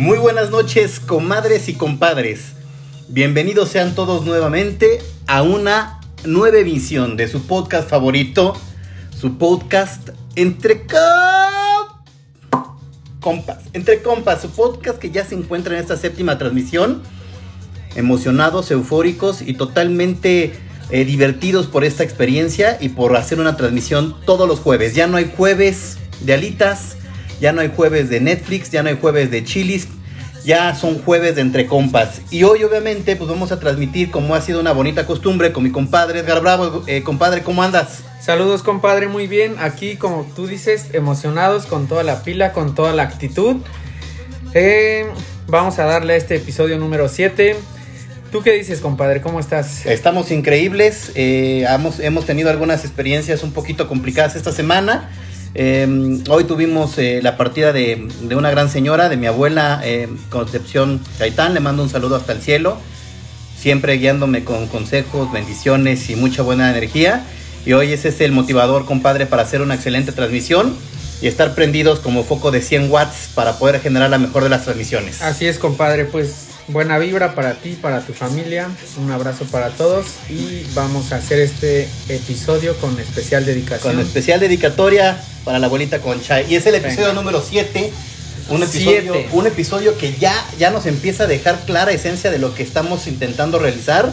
Muy buenas noches, comadres y compadres. Bienvenidos sean todos nuevamente a una nueva emisión de su podcast favorito, su podcast Entre Compas. Entre Compas, su podcast que ya se encuentra en esta séptima transmisión. Emocionados, eufóricos y totalmente eh, divertidos por esta experiencia y por hacer una transmisión todos los jueves. Ya no hay jueves de alitas, ya no hay jueves de Netflix, ya no hay jueves de chilis, ya son jueves de entre compas. Y hoy obviamente pues vamos a transmitir como ha sido una bonita costumbre con mi compadre Edgar Bravo. Eh, compadre, ¿cómo andas? Saludos compadre, muy bien. Aquí como tú dices, emocionados con toda la pila, con toda la actitud. Eh, vamos a darle a este episodio número 7. ¿Tú qué dices, compadre? ¿Cómo estás? Estamos increíbles. Eh, hemos, hemos tenido algunas experiencias un poquito complicadas esta semana. Eh, hoy tuvimos eh, la partida de, una gran señora, de mi abuela eh, Concepción Gaitán. Le mando un saludo hasta el cielo. Siempre guiándome con consejos, bendiciones y mucha buena energía. Y hoy ese es el motivador, compadre, para hacer una excelente transmisión y estar prendidos como foco de 100 watts para poder generar la mejor de las transmisiones. Así es, compadre. Pues buena vibra para ti, para tu familia. Un abrazo para todos y vamos a hacer este episodio con especial dedicación. Con especial dedicatoria para la abuelita Concha. Y es el episodio Venga. número 7. Un episodio, Siete. un episodio que ya, ya nos empieza a dejar clara esencia de lo que estamos intentando realizar,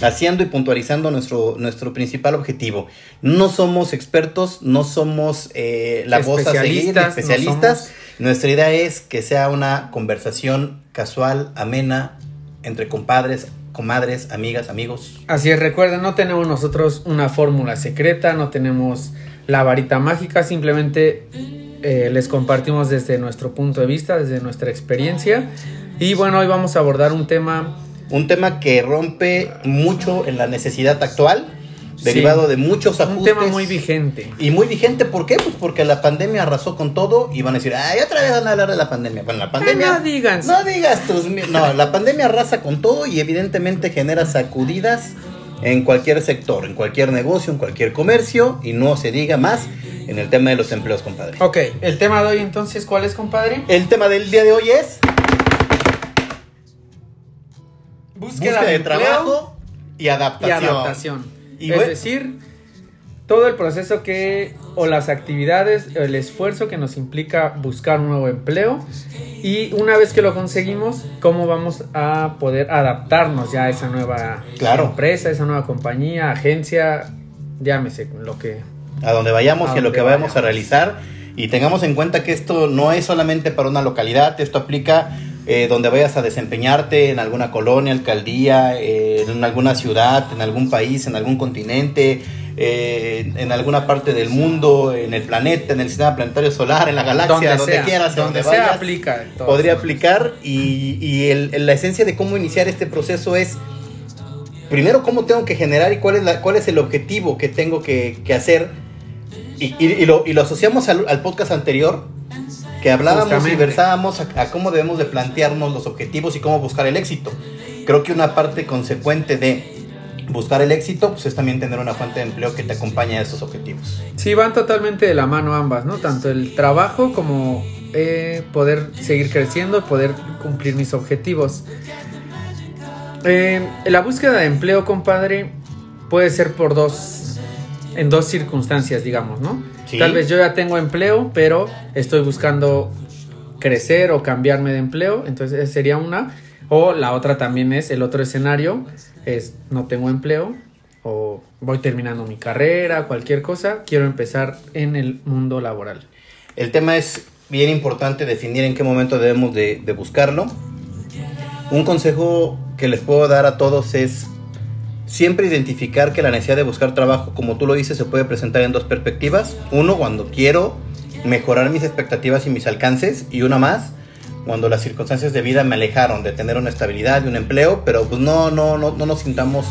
haciendo y puntualizando nuestro, nuestro principal objetivo. No somos expertos, no somos eh, la voz a seguir, especialistas. No Nuestra idea es que sea una conversación casual, amena, entre compadres, comadres, amigas, amigos. Así es, recuerden, no tenemos nosotros una fórmula secreta, no tenemos la varita mágica, simplemente eh, les compartimos desde nuestro punto de vista, desde nuestra experiencia. Y bueno, hoy vamos a abordar un tema... Un tema que rompe mucho en la necesidad actual, derivado de muchos ajustes. Un tema muy vigente. Y muy vigente, ¿por qué? Pues porque la pandemia arrasó con todo y van a decir, ay, otra vez van a hablar de la pandemia. Bueno, la pandemia... Ay, no digan. No digas tus... No, la pandemia arrasa con todo y evidentemente genera sacudidas en cualquier sector, en cualquier negocio, en cualquier comercio y no se diga más en el tema de los empleos, compadre. Ok, el tema de hoy entonces, ¿cuál es, compadre? El tema del día de hoy es... Búsqueda, Búsqueda de, de trabajo y adaptación. Y adaptación. Y es bueno, decir, todo el proceso que, o las actividades, el esfuerzo que nos implica buscar un nuevo empleo. Y una vez que lo conseguimos, cómo vamos a poder adaptarnos ya a esa nueva claro. empresa, esa nueva compañía, agencia, llámese lo que... A donde vayamos, a que lo que vayamos a realizar. Y tengamos en cuenta que esto no es solamente para una localidad, esto aplica eh, donde vayas a desempeñarte en alguna colonia, alcaldía, eh, en alguna ciudad, en algún país, en algún continente, eh, en alguna parte del mundo, en el planeta, en el sistema planetario solar, en la galaxia, donde, donde sea, quieras, donde, donde sea, vayas, aplica. Podría aplicar. Y, y el, el, la esencia de cómo iniciar este proceso es primero cómo tengo que generar y cuál es, la, cuál es el objetivo que tengo que, que hacer. Y, y, y, lo, y lo asociamos al, al podcast anterior que hablábamos Justamente. y versábamos a, a, cómo debemos de plantearnos los objetivos y cómo buscar el éxito. Creo que una parte consecuente de buscar el éxito pues es también tener una fuente de empleo que te acompañe a esos objetivos. Sí, van totalmente de la mano ambas, ¿no? Tanto el trabajo como eh, poder seguir creciendo, poder cumplir mis objetivos. Eh, la búsqueda de empleo, compadre, puede ser por dos, en dos circunstancias, digamos, ¿no? Sí. Tal vez yo ya tengo empleo, pero estoy buscando crecer o cambiarme de empleo, entonces sería una. O la otra también es, el otro escenario es no tengo empleo o voy terminando mi carrera, cualquier cosa, quiero empezar en el mundo laboral. El tema es bien importante definir en qué momento debemos de, de buscarlo. Un consejo que les puedo dar a todos es siempre identificar que la necesidad de buscar trabajo, como tú lo dices, se puede presentar en dos perspectivas. Uno, cuando quiero mejorar mis expectativas y mis alcances, y una más, cuando las circunstancias de vida me alejaron de tener una estabilidad y un empleo, pero pues no, no, no, no nos sintamos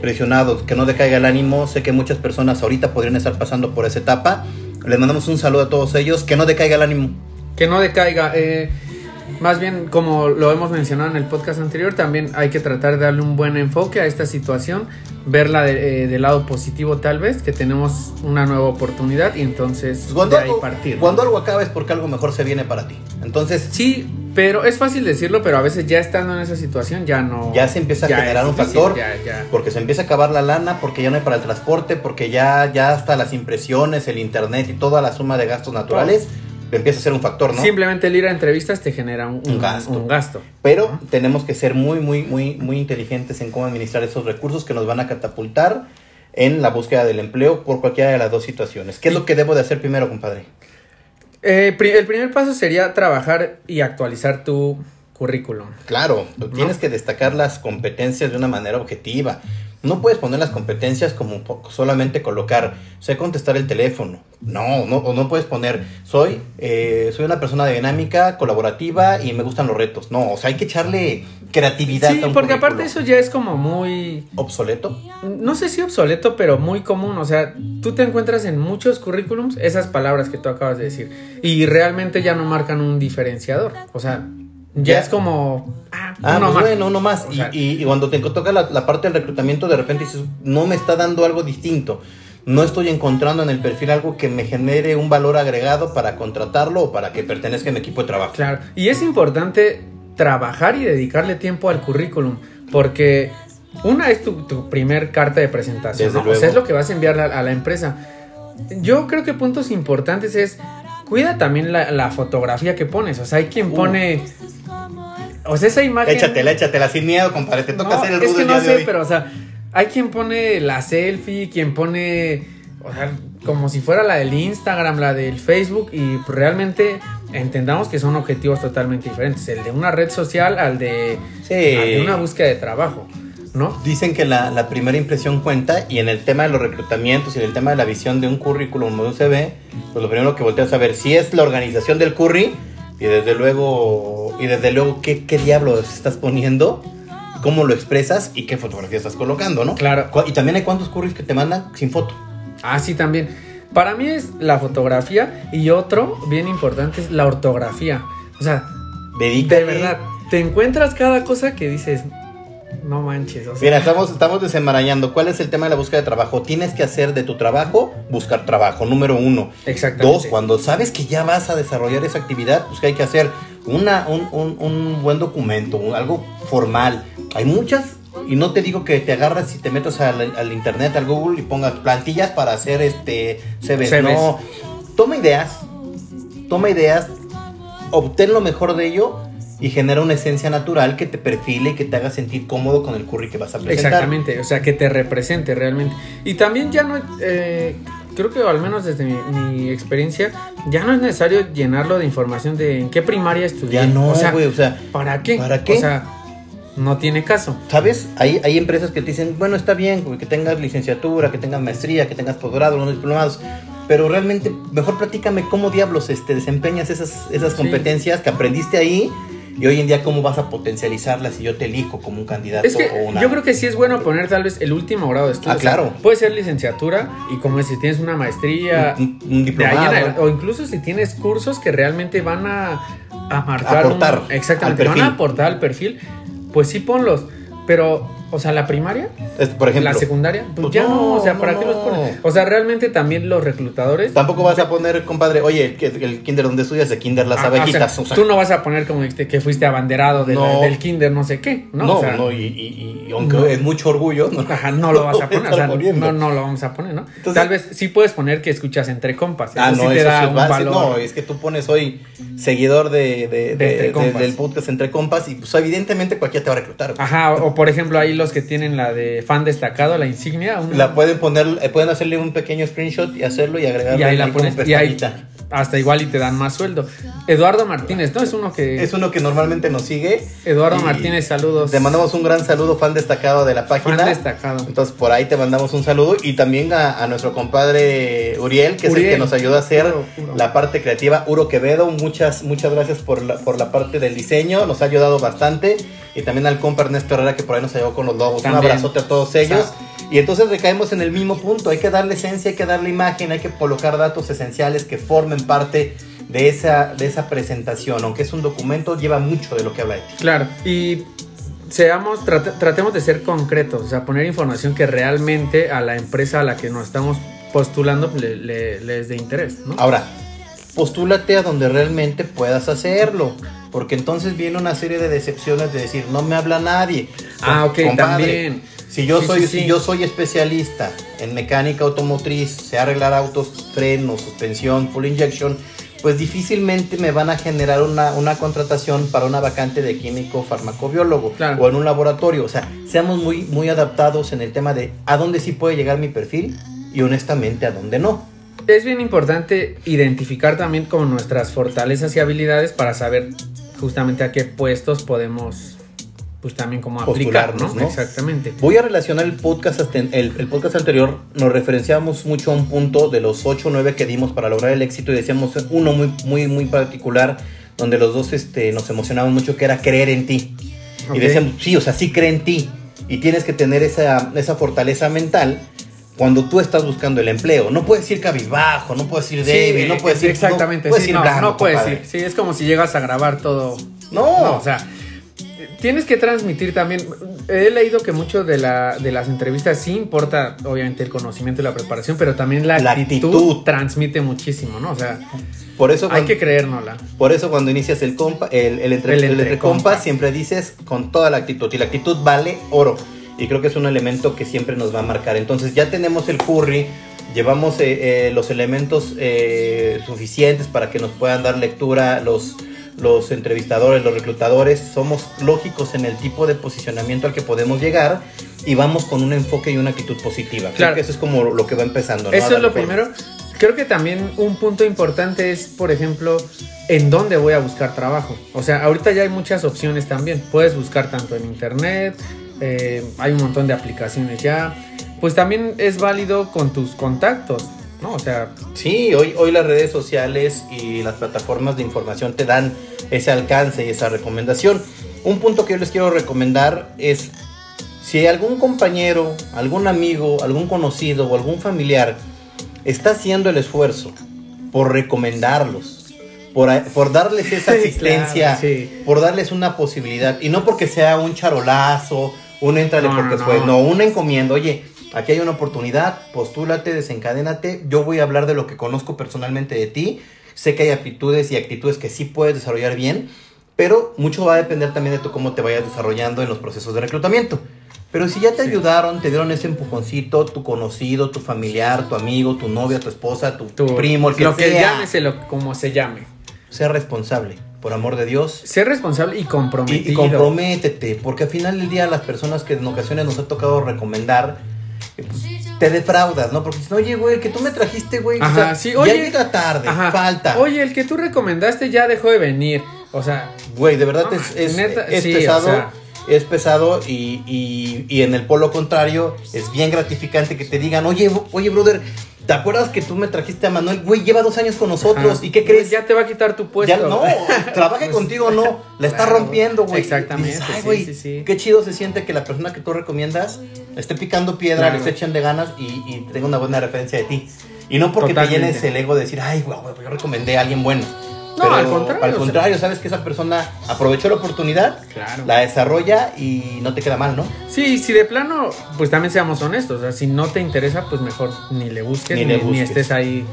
presionados, que no decaiga el ánimo. Sé que muchas personas ahorita podrían estar pasando por esa etapa. Les mandamos un saludo a todos ellos, que no decaiga el ánimo. Que no decaiga. Eh, más bien, como lo hemos mencionado en el podcast anterior, también hay que tratar de darle un buen enfoque a esta situación, verla de, eh, del lado positivo tal vez, que tenemos una nueva oportunidad y entonces cuando de ahí algo, partir. Cuando algo acaba es porque algo mejor se viene para ti. Entonces, sí, Pero es fácil decirlo, pero a veces ya estando en esa situación ya no. Ya se empieza a generar un difícil, factor. ya, ya. Porque se empieza a acabar la lana, porque ya no hay para el transporte, porque ya, ya hasta las impresiones, el internet y toda la suma de gastos naturales empieza a ser un factor, ¿no? Simplemente el ir a entrevistas te genera un, Un un- gasto. un gasto. Pero tenemos que ser muy, muy, muy, muy inteligentes en cómo administrar esos recursos que nos van a catapultar en la búsqueda del empleo por cualquiera de las dos situaciones. ¿Qué es lo que debo de hacer primero, compadre? Eh, el primer paso sería trabajar y actualizar tu currículum. Claro, tienes que destacar las competencias de una manera objetiva. No puedes poner las competencias como solamente colocar, sé contestar el teléfono. No, no, o no puedes poner, soy, eh, soy una persona dinámica, colaborativa y me gustan los retos. No, o sea, hay que echarle creatividad. Sí, a un porque aparte eso ya es como muy obsoleto. no sé si obsoleto, pero muy común. O sea, tú te encuentras en muchos currículums esas palabras que tú acabas de decir. Y realmente ya no marcan un diferenciador. O sea, ya, es como. Ah, Ah, uno pues más. bueno, uno más. O Y- sea, y, y cuando te toca la, la parte del reclutamiento, de repente dices, no me está dando algo distinto. No estoy encontrando en el perfil algo que me genere un valor agregado para contratarlo o para que pertenezca a mi equipo de trabajo. Claro. Y es importante trabajar y dedicarle tiempo al currículum. Porque una es tu, tu primer carta de presentación. O sea, es lo que vas a enviar a, a la empresa. Yo creo que puntos importantes es. Cuida también la, la fotografía que pones. O sea, hay quien Uh. O sea, esa imagen. Échatela, échatela sin miedo, compadre. Te toca No, hacer el es rudo que el no día de sé, hoy. pero o sea, hay quien pone la selfie, quien pone, o sea, como si fuera la del Instagram, la del Facebook, y realmente entendamos que son objetivos totalmente diferentes. El de una red social al de, Sí. al de una búsqueda de trabajo, ¿no? Dicen que la, la primera impresión cuenta y en el tema de los reclutamientos y en el tema de la visión de un currículum o de un CV, pues lo primero que volteas a ver si es la organización del curry y desde luego, y desde luego qué, qué diablos estás poniendo, cómo lo expresas y qué fotografía estás colocando, ¿no? Claro. Y también hay cuántos curries que te mandan sin foto. Ah, sí, también. Para mí es la fotografía y otro bien importante es la ortografía. O sea, Dedícate. de verdad, te encuentras cada cosa que dices, no manches, o sea, Mira, estamos, estamos desenmarañando. ¿Cuál es el tema de la búsqueda de trabajo? Tienes que hacer de tu trabajo buscar trabajo, número uno. exactamente. Dos, cuando sabes que ya vas a desarrollar esa actividad, pues que hay que hacer una, un, un- un buen documento, algo formal. Hay muchas, y no te digo que te agarras y te metas al, al internet, al Google y pongas plantillas para hacer este CVs. CVs. No, toma ideas, toma ideas, obtén lo mejor de ello y genera una esencia natural que te perfile y que te haga sentir cómodo con el curry que vas a presentar. Exactamente, o sea, que te represente realmente. Y también ya no, eh, creo que al menos desde mi, mi experiencia, ya no es necesario llenarlo de información de en qué primaria estudié. Ya no, o sea, güey, o sea, ¿para qué? ¿para qué? O sea, no tiene caso. ¿Sabes? Hay, hay empresas que te dicen, bueno, está bien, güey, que tengas licenciatura, que tengas maestría, que tengas posgrado, unos diplomados, pero realmente mejor platícame cómo diablos este, desempeñas esas, esas Sí. competencias que aprendiste ahí y hoy en día cómo vas a potencializarlas si yo te elijo como un candidato Es que o una... yo creo que sí es bueno poner tal vez el último grado de estudio. Ah, O sea, claro. puede ser licenciatura y como si tienes una maestría, un, en diplomado. o incluso si tienes cursos que realmente van a, a marcar Aportar un- exactamente al van a aportar al perfil pues sí ponlos pero o sea la primaria Es, por ejemplo, la secundaria pues, pues ya no, no, o sea no, para qué los pones o sea realmente también los reclutadores tampoco vas a poner, compadre, oye, el, el kinder donde estudias de kinder las ah, abejitas. o o sea, tú no vas a poner como dijiste, que fuiste abanderado de la- del kinder no sé qué no, no, O sea, no, y, y- y aunque es mucho orgullo, no, Ajá, no lo vas a poner, o sea, no, no lo vamos a poner, ¿no? Entonces- Tal vez sí puedes poner que escuchas entre compas. Ah, no, sí te eso da sí es un base. valor. No, es que tú pones hoy seguidor de, de- de- Entre de- Compas. del podcast Entre Compas y pues evidentemente cualquiera te va a reclutar. Ajá, o por ejemplo ahí los que tienen la de fan destacado, la insignia, La pueden poner, eh, pueden hacerle un pequeño screenshot y hacerlo y agregarlo y ahí la pones, y ahí hasta igual y te dan más sueldo. Eduardo Martínez, ¿no? Es uno que... Es uno que normalmente nos sigue. Eduardo Martínez, saludos. Te mandamos un gran saludo, fan destacado de la página. Fan destacado. Entonces por ahí te mandamos un saludo y también a, a nuestro compadre Uriel, que es el que nos ayuda a hacer Uro, Uro. la parte creativa. Uro Quevedo, muchas, muchas gracias por la, por la parte del diseño, nos ha ayudado bastante. Y también al compa Ernesto Herrera que por ahí nos ayudó con los logos. También. Un abrazote a todos ellos. Y entonces recaemos en el mismo punto, hay que darle esencia, hay que darle imagen, hay que colocar datos esenciales que formen parte de esa, de esa presentación. Aunque es un documento, lleva mucho de lo que habla de ti. Claro, y seamos, trate- tratemos de ser concretos, o sea, poner información que realmente a la empresa a la que nos estamos postulando le, le- le es de interés, ¿no? Ahora, postúlate a donde realmente puedas hacerlo. Porque entonces viene una serie de decepciones de decir, no me habla nadie. Ah, ok, Compadre, también. Si yo, Sí, soy, sí, si yo soy especialista en mecánica automotriz, sé arreglar autos, frenos, suspensión, full injection, pues difícilmente me van a generar una, una contratación para una vacante de químico farmacobiólogo Claro. o en un laboratorio. O sea, seamos muy, muy adaptados en el tema de a dónde sí puede llegar mi perfil y honestamente a dónde no. Es bien importante identificar también como nuestras fortalezas y habilidades para saber justamente a qué puestos podemos pues también como aplicar, ¿no? ¿no? Exactamente. Voy a relacionar el podcast, el, el podcast anterior, nos referenciamos mucho a un punto de los 8 o 9 que dimos para lograr el éxito y decíamos uno muy, muy, muy particular, donde los dos este, nos emocionaban mucho, que era creer en ti. Ok. Y decíamos, sí, o sea, sí cree en ti. Y tienes que tener esa, esa fortaleza mental cuando tú estás buscando el empleo. No puedes ir cabizbajo, no puedes ir débil, Sí, no puedes ir... exactamente, no puedes sí, ir no, puedes ir. Sí, es como si llegas a grabar todo. No. No, o sea, tienes que transmitir también. He leído que mucho de, la, de las entrevistas sí importa, obviamente, el conocimiento y la preparación, pero también la, La actitud, actitud. transmite muchísimo, ¿no? O sea, Por eso hay que creérnosla. Por eso cuando inicias el compa, el, el entre, El entre siempre dices con toda la actitud. Y la actitud vale oro. Y creo que es un elemento que siempre nos va a marcar. Entonces ya tenemos el curry, llevamos eh, eh, los elementos eh, suficientes para que nos puedan dar lectura los, los entrevistadores, los reclutadores. Somos lógicos en el tipo de posicionamiento al que podemos llegar. Y vamos con un enfoque y una actitud positiva. Creo Claro. que eso es como lo que va empezando. ¿no? Eso es lo forma. primero. Creo que también un punto importante es, por ejemplo, en dónde voy a buscar trabajo. O sea, ahorita ya hay muchas opciones también. Puedes buscar tanto en internet, eh, hay un montón de aplicaciones ya. Pues también es válido con tus contactos, ¿no? O sea, Sí, hoy, hoy las redes sociales y las plataformas de información te dan ese alcance y esa recomendación. Un punto que yo les quiero recomendar es si algún compañero, algún amigo, algún conocido o algún familiar está haciendo el esfuerzo por recomendarlos, por, por darles esa Sí, asistencia, claro, sí. por darles una posibilidad, y no porque sea un charolazo, un entrale No, porque no, fue, no. no, una encomienda, oye, aquí hay una oportunidad, postúlate, desencadénate, yo voy a hablar de lo que conozco personalmente de ti, sé que hay aptitudes y actitudes que sí puedes desarrollar bien, pero mucho va a depender también de tú cómo te vayas desarrollando en los procesos de reclutamiento. Pero si ya te Sí. ayudaron, te dieron ese empujoncito, tu conocido, tu familiar, tu amigo, tu novia, tu esposa, tu, tu- primo, el que lo que sea, llámeselo como se llame. sea responsable, por amor de Dios. Ser responsable y comprometido. y comprométete, porque al final del día las personas que en ocasiones nos ha tocado recomendar, eh, pues, te defraudas, ¿no? Porque dicen, oye, güey, el que tú me trajiste, güey, o Ajá, sea, sí, ya oye. llega tarde, Ajá. falta. Oye, el que tú recomendaste ya dejó de venir. O sea, Güey, de verdad No, es, es- neta, es sí, pesado. o sea. Es pesado y, y- y en el polo contrario es bien gratificante que te digan, oye, oye, brother, ¿te acuerdas que tú me trajiste a Manuel? Güey, lleva dos años con nosotros. ajá. ¿Y qué crees? Ya te va a quitar tu puesto. Ya no, trabaje contigo, no. La está Claro, rompiendo, güey. exactamente, Dices, Ay, güey, sí, sí. qué chido se siente que la persona que tú recomiendas esté picando piedra, Claro. le esté echando ganas y, y tenga una buena referencia de ti. Y no porque Totalmente. te llenes el ego de decir, ay, güey, güey, yo recomendé a alguien bueno. No, al contrario, Al o sea- contrario, sabes que esa persona aprovechó la oportunidad, Claro. la desarrolla y no te queda mal, ¿no? Sí, si de plano, pues también seamos honestos. O sea, si no te interesa, pues mejor ni le busques Ni ni, le ni busques. estés ahí.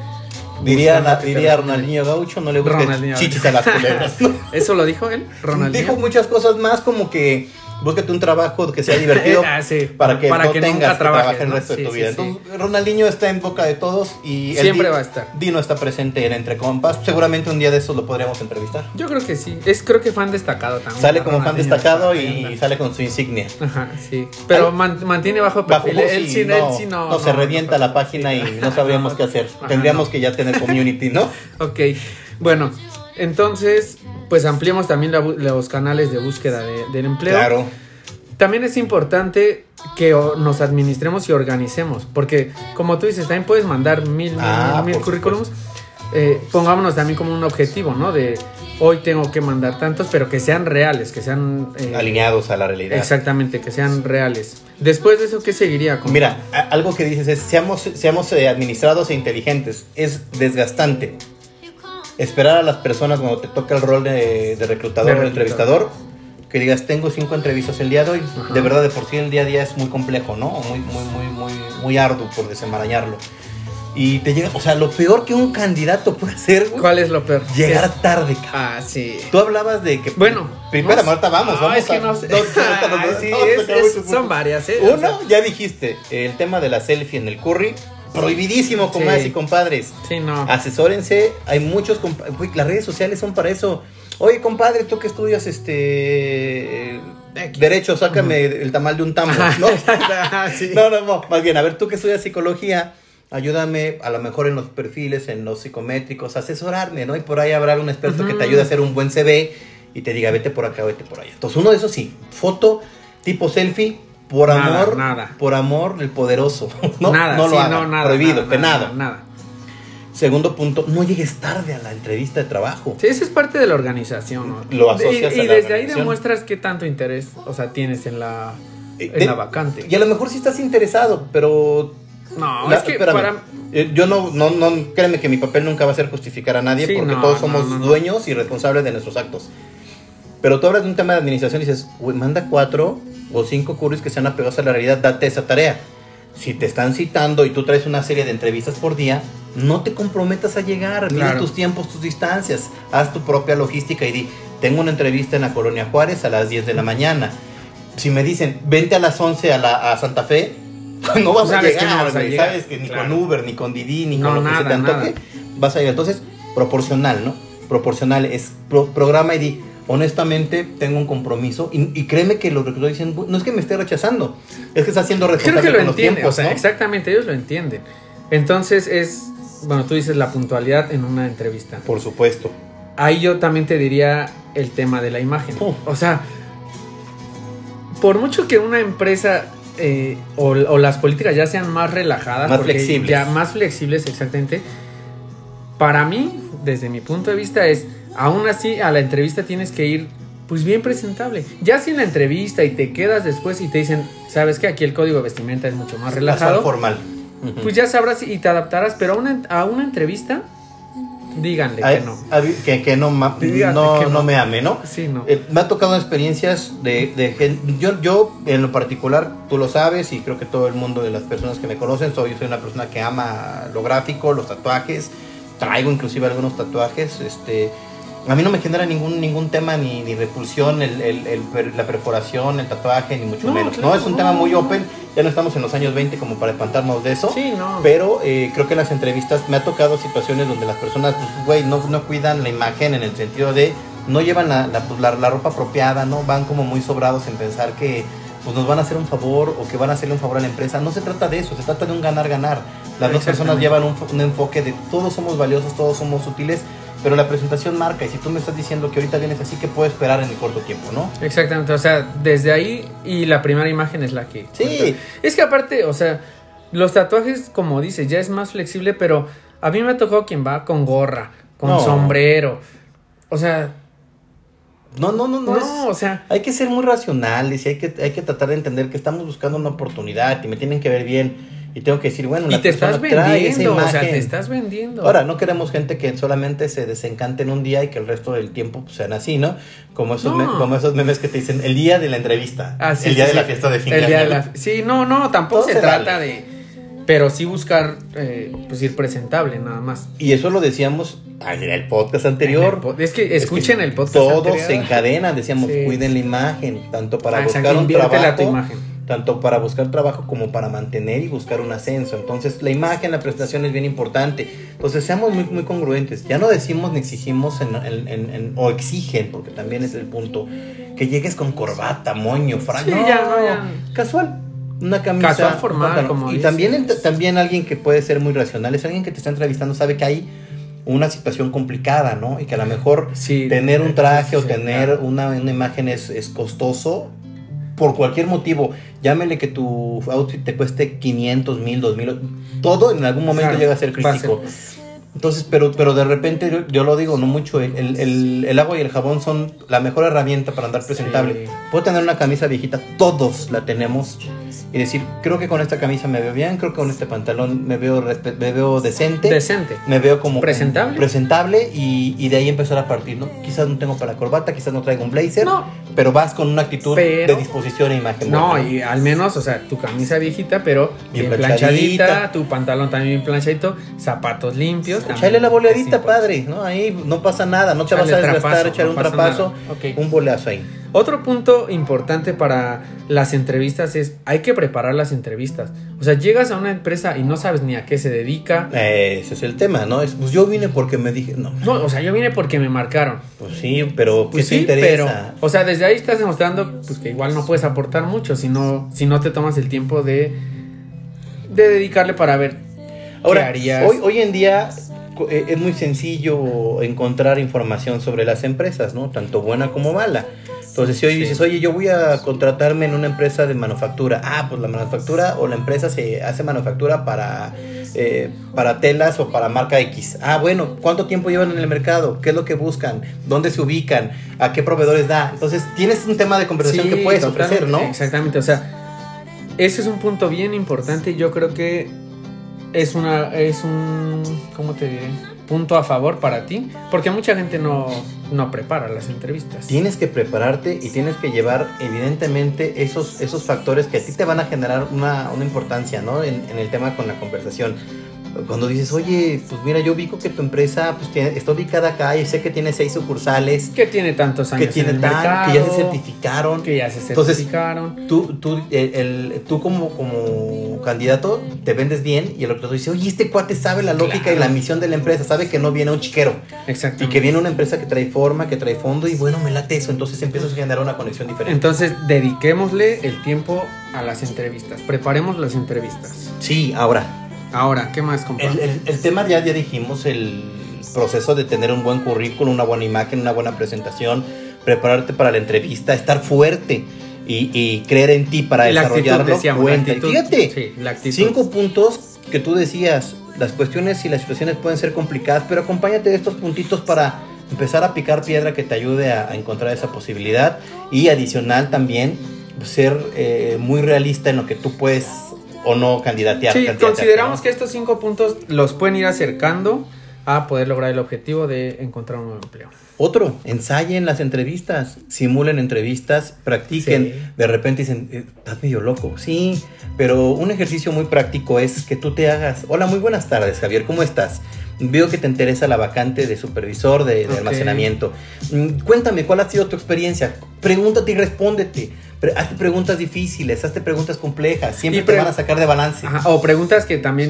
Diría, diría. Ronaldinho Gaucho, no le busques Ronaldinho chichis a las culebras. ¿no? ¿Eso lo dijo él? Ronaldinho. Dijo muchas cosas más como que búscate un trabajo que sea divertido Ah, sí. para que Para no que tengas que trabajes, trabajar el ¿no? resto de tu vida. sí. Entonces, Ronaldinho está en boca de todos y Siempre va a estar. Dino está presente en Entre Compas. Seguramente un día de estos lo podríamos entrevistar. Yo creo que sí. Es creo que fan destacado también. Sale como fan destacado y sale con su insignia. Ajá, sí. Pero Ay. mantiene bajo Bajo perfil. voz él, sí, no, él no. no se revienta la página y no sabríamos qué hacer. ajá, Tendríamos que ya tener community, ¿no? Ok, bueno, entonces, pues ampliemos también la los canales de búsqueda de- del empleo. Claro. También es importante que nos administremos y organicemos, porque como tú dices, también puedes mandar mil, mil, Ah, mil currículums. Eh, pongámonos también como un objetivo, ¿no? De hoy tengo que mandar tantos, pero que sean reales, que sean... eh, Alineados a la realidad. Exactamente, que sean reales. Después de eso, ¿qué seguiría? Con- Mira, algo que dices es, seamos, seamos eh, administrados e inteligentes. Es desgastante. Esperar a las personas cuando te toca el rol de, de reclutador o entrevistador, que digas, tengo cinco entrevistas el día de hoy. Ajá. De verdad, de por sí el día a día es muy complejo, ¿no? O Muy, muy, muy, muy, muy arduo por desenmarañarlo. Y te llega, o sea, lo peor que un candidato puede hacer, ¿Cuál es lo peor? llegar ¿Qué? tarde, cabrón. Ah, sí. Tú hablabas de que. Bueno, Primera, Marta, vamos, no, vamos. es que a- no sé. no, no, Sí, es- es- son varias, ¿eh? O Uno, sea, ya dijiste, el tema de la selfie en el curry, prohibidísimo, comadres Sí. y compadres. sí, no. Asesórense, hay muchos, güey, las redes sociales son para eso. Oye, compadre, tú que estudias este derecho, sácame el tamal de un tambo, ¿no? Ah, sí. No, no, no, más bien, a ver, tú que estudias psicología, ayúdame a lo mejor en los perfiles, en los psicométricos, asesorarme, ¿no? Y por ahí habrá un experto que te ayude a hacer un buen CV y te diga, vete por acá, vete por allá. Entonces, uno de esos sí, foto tipo selfie, por Nada, amor, nada. por amor del poderoso. No, nada, no lo sí, hagan, no, nada. prohibido, nada, penado. Nada. Segundo punto, no llegues tarde a la entrevista de trabajo. Sí, eso es parte de la organización. ¿no? Lo asocias y, a y la desde ahí demuestras qué tanto interés, o sea, tienes en la, Eh, en de- la vacante. Y a lo mejor sí estás interesado, pero No, La- es que espérame. para... Eh, Yo no, no, no, créeme que mi papel nunca va a ser justificar a nadie Sí, porque no, todos somos no. dueños y responsables de nuestros actos. Pero tú hablas de un tema de administración y dices, "Güey, manda cuatro o cinco curris que sean apegados a la realidad, date esa tarea. Si te están citando y tú traes una serie de entrevistas por día, no te comprometas a llegar, mira Claro. tus tiempos, tus distancias, haz tu propia logística y di, tengo una entrevista en la Colonia Juárez a las 10 de la mañana. Si me dicen, vente a las 11 a, la, a Santa Fe, no vas a Sabes que llegar, no vas a llegar. sabes que ni Claro. con Uber, ni con Didi, ni No, con lo que se te nada, antoje, vas a llegar. Entonces, proporcional, ¿no? Proporcional, es pro- programa y di, honestamente, tengo un compromiso. Y, y créeme que los reclutadores dicen, "Bu- no es que me esté rechazando, es que está siendo Creo responsable que lo con los tiempos, o sea, ¿no? exactamente, ellos lo entienden. Entonces es, bueno, tú dices la puntualidad en una entrevista. Por supuesto. Ahí yo también te diría el tema de la imagen. Uf. O sea, por mucho que una empresa eh, o, o las políticas ya sean más relajadas, Más flexibles. ya más flexibles exactamente, para mí, desde mi punto de vista, es, aún así, a la entrevista tienes que ir pues bien presentable. Ya si en la entrevista y te quedas después y te dicen, sabes que aquí el código de vestimenta es mucho más relajado, formal. Pues ya sabrás y te adaptarás, pero a una, a una entrevista, díganle que no. a que, que no, no, que no no. me ame, ¿no? Sí, no. Eh, me ha tocado experiencias de, de yo, yo en lo particular, tú lo sabes y creo que todo el mundo de las personas que me conocen, soy, yo soy una persona que ama lo gráfico, los tatuajes, traigo inclusive algunos tatuajes, este, a mí no me genera ningún, ningún tema ni, ni repulsión el, el- el per- la perforación, el tatuaje, ni mucho No, menos, claro, ¿no? Es un no. tema muy open, ya no estamos en los años 20 como para espantarnos de eso. Sí, no. Pero eh, creo que en las entrevistas me ha tocado situaciones donde las personas, pues, güey, no, no cuidan la imagen en el sentido de no llevan la, la, pues, la- la ropa apropiada, ¿no? Van como muy sobrados en pensar que pues, nos van a hacer un favor o que van a hacerle un favor a la empresa. No se trata de eso, se trata de un ganar-ganar. Las dos personas llevan un, un enfoque de todos somos valiosos, todos somos útiles, pero la presentación marca. Y si tú me estás diciendo que ahorita vienes así, ¿qué puedo esperar en el corto tiempo, no? Exactamente, o sea, desde ahí y la primera imagen es la que... Sí. cuenta. Es que aparte, o sea, los tatuajes, como dices, ya es más flexible, pero a mí me ha tocado quien va con gorra, con No. sombrero. O sea, No, no, no, no. no, es- o sea, Hay que ser muy racionales y hay que, hay que tratar de entender que estamos buscando una oportunidad y me tienen que ver bien y tengo que decir, bueno, y la te estás persona trae esa vendiendo, o sea, imagen. te estás vendiendo. Ahora, no queremos gente que solamente se desencante en un día y que el resto del tiempo pues, sean así, ¿no? Como esos, No. me- como esos memes que te dicen el día de la entrevista, Ah, sí, el día sí, de la sí. fiesta de fin El de día año. de la- Sí, no, no, tampoco Todo se, se trata vale. de... Pero sí buscar, eh, pues ir presentable, nada más. Y eso lo decíamos en el podcast anterior. El po- es que escuchen el podcast Todos anterior. se encadenan, decíamos, Sí. cuiden la imagen, tanto para Ah, buscar un a tu trabajo, imagen. Tanto para buscar trabajo como para mantener y buscar un ascenso. Entonces, la imagen, la prestación es bien importante. Entonces, seamos muy, muy congruentes. Ya no decimos ni exigimos en- en- en- en- o exigen, porque también es el punto, que llegues con corbata, moño, frac. Sí, no, ya, no, ya. casual. Una camisa. Casual formal, como Y dices. también, también alguien que puede ser muy racional es alguien que te está entrevistando, sabe que hay una situación complicada, ¿no? Y que a lo mejor Sí, tener un traje o sí, tener claro. una, una imagen es, es costoso por cualquier motivo. Llámele que tu outfit te cueste 500, 1000, 2000, todo en algún momento Claro, llega a ser crítico. Entonces, pero, pero de repente yo, yo lo digo, no mucho, el, el- el- el agua y el jabón son la mejor herramienta para andar presentable. Sí. Puedo tener una camisa viejita, todos la tenemos. Y decir, creo que con esta camisa me veo bien, creo que con este pantalón me veo, me veo decente. Decente. me veo como Presentable. presentable y, y de ahí empezar a partir, ¿no? Quizás no tengo para la corbata, quizás no traigo un blazer, No. pero vas con una actitud Pero- de disposición e imagen. No, buena. y al menos, o sea, tu camisa viejita, pero Bien bien, planchadita. planchadita, tu pantalón también bien planchadito, zapatos limpios. Echarle la boleadita, padre, ¿no? Ahí no pasa nada, no te vas a desgastar, echar no un trapazo, un boleazo ahí. Otro punto importante para las entrevistas es hay que preparar las entrevistas. O sea, llegas a una empresa y no sabes ni a qué se dedica. Eh, ese es el tema, ¿no? Es, pues yo vine porque me dije, no, No, o sea, yo vine porque me marcaron. pues sí, pero ¿qué Pues te sí, pero, interesa? o sea, desde ahí estás demostrando pues, que igual no puedes aportar mucho si no, si no te tomas el tiempo de, de dedicarle para ver Ahora, qué harías. Hoy, hoy en día eh, es muy sencillo encontrar información sobre las empresas, ¿no? Tanto buena como mala. Entonces, si hoy dices, oye, yo voy a contratarme en una empresa de manufactura, ah, pues la manufactura o la empresa se hace manufactura para, eh, para telas o para marca X. Ah, bueno, ¿cuánto tiempo llevan en el mercado? ¿Qué es lo que buscan? ¿Dónde se ubican? ¿A qué proveedores da? Entonces, tienes un tema de conversación Sí, que puedes ofrecer, ¿no? Exactamente, o sea, ese es un punto bien importante. y Yo creo que es una, es un, ¿cómo te diré? Punto a favor para ti, porque mucha gente no, no prepara las entrevistas. Tienes que prepararte y tienes que llevar evidentemente esos, esos factores que a ti te van a generar una, una importancia ¿no? en, en el tema con la conversación. Cuando dices, oye, pues mira, yo ubico que tu empresa pues, tiene, está ubicada acá y sé que tiene seis sucursales, Que tiene tantos años que, tiene en el tan- mercado, que ya se certificaron. que ya se Entonces, certificaron. Tú, tú, el- el- tú como, como candidato te vendes bien y el otro dice, oye, este cuate sabe la lógica Claro. y la misión de la empresa, sabe que no viene un chiquero. Y Exactamente. que viene una empresa que trae forma, que trae fondo y bueno, me late eso. Entonces empiezas a generar una conexión diferente. Entonces, dediquémosle el tiempo a las entrevistas. Preparemos las entrevistas. Sí, ahora, Ahora, ¿qué más, compa? el, el- el tema ya, ya dijimos, el proceso de tener un buen currículum, una buena imagen, una buena presentación, prepararte para la entrevista, estar fuerte y, y creer en ti para la actitud, desarrollarlo. decíamos, la cuenta. Actitud. fíjate, Sí, la actitud. cinco puntos que tú decías, las cuestiones y las situaciones pueden ser complicadas, pero acompáñate de estos puntitos para empezar a picar piedra que te ayude a, a encontrar esa posibilidad y adicional también ser eh, muy realista en lo que tú puedes o no candidatear. Sí, consideramos ¿no? que estos cinco puntos los pueden ir acercando a poder lograr el objetivo de encontrar un nuevo empleo. Otro, ensayen las entrevistas, simulen entrevistas, practiquen. Sí. De repente dicen, "Eh, estás medio loco. Sí, pero un ejercicio muy práctico es que tú te hagas, hola, muy buenas tardes, Javier, ¿cómo estás? Veo que te interesa la vacante de supervisor de, almacenamiento. Mm, Cuéntame, ¿cuál ha sido tu experiencia? Pregúntate y respóndete. Hazte preguntas difíciles, hazte preguntas complejas. Siempre te van a sacar de balance. Ajá, O preguntas que también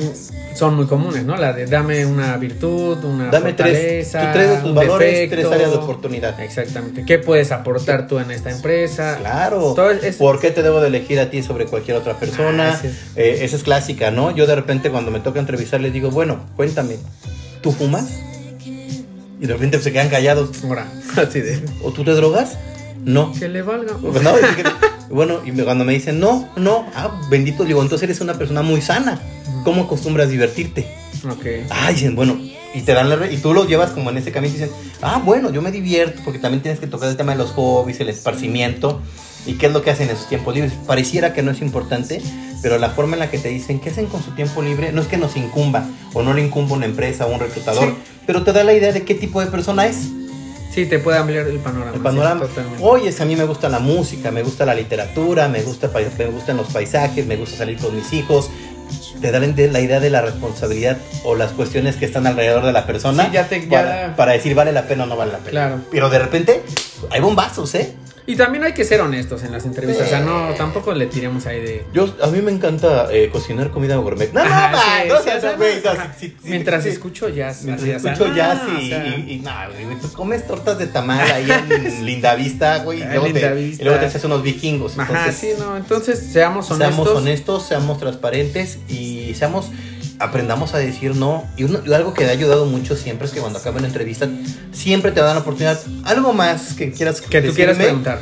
son muy comunes, ¿no? La de dame una virtud, una Dame tres, fortaleza, tres de tus un valores, defecto. tres áreas de oportunidad. Exactamente. ¿Qué puedes aportar tú en esta empresa? Claro. Todo es- ¿Por qué te debo de elegir a ti sobre cualquier otra persona? Ah. Eh, esa es clásica, ¿no? Yo de repente cuando me toca entrevistar les digo, bueno, cuéntame, ¿tú fumas? Y de repente se quedan callados. Ahora, así de. ¿O tú te drogas? No. Que le valga. No, bueno, y cuando me dicen, no, no, ah, bendito, digo, entonces eres una persona muy sana. ¿Cómo acostumbras divertirte? Ok. Ah, dicen, bueno, y te dan la re- y tú los llevas como en ese camino y dicen, ah, bueno, yo me divierto, porque también tienes que tocar el tema de los hobbies, el esparcimiento, y qué es lo que hacen en sus tiempos libres. Pareciera que no es importante, pero la forma en la que te dicen qué hacen con su tiempo libre no es que nos incumba, o no le incumba una empresa o un reclutador, Sí. pero te da la idea de qué tipo de persona es. Sí, te puede ampliar el panorama. El panorama. sí. Oye, es que a mí me gusta la música, me gusta la literatura, me, gusta, me gustan los paisajes, me gusta salir con mis hijos. Te dan la idea de la responsabilidad o las cuestiones que están alrededor de la persona Sí, ya te- ya- para, para decir vale la pena o no vale la pena. Claro. Pero de repente hay bombazos, ¿eh? Y también hay que ser honestos en las entrevistas. O sea, no, tampoco le tiremos ahí de. Yo, a mí me encanta eh, cocinar comida gourmet. No, no, Ajá, no, sí, no sí, o sea, güey, no, Mientras sí. escucho jazz. Mientras escucho no, jazz o y, sea, y, y, nah, güey, tú comes tortas de tamal ahí en Lindavista, güey, y, Ah, luego te- y luego te echas unos vikingos. Ajá, Entonces, sí, no. Entonces, seamos honestos. Seamos honestos, seamos transparentes y seamos aprendamos a decir no. Y, uno- algo que me ha ayudado mucho siempre es que cuando acaba una entrevista, siempre te dan la oportunidad. Algo más que quieras Que tú quieras decirme? preguntar.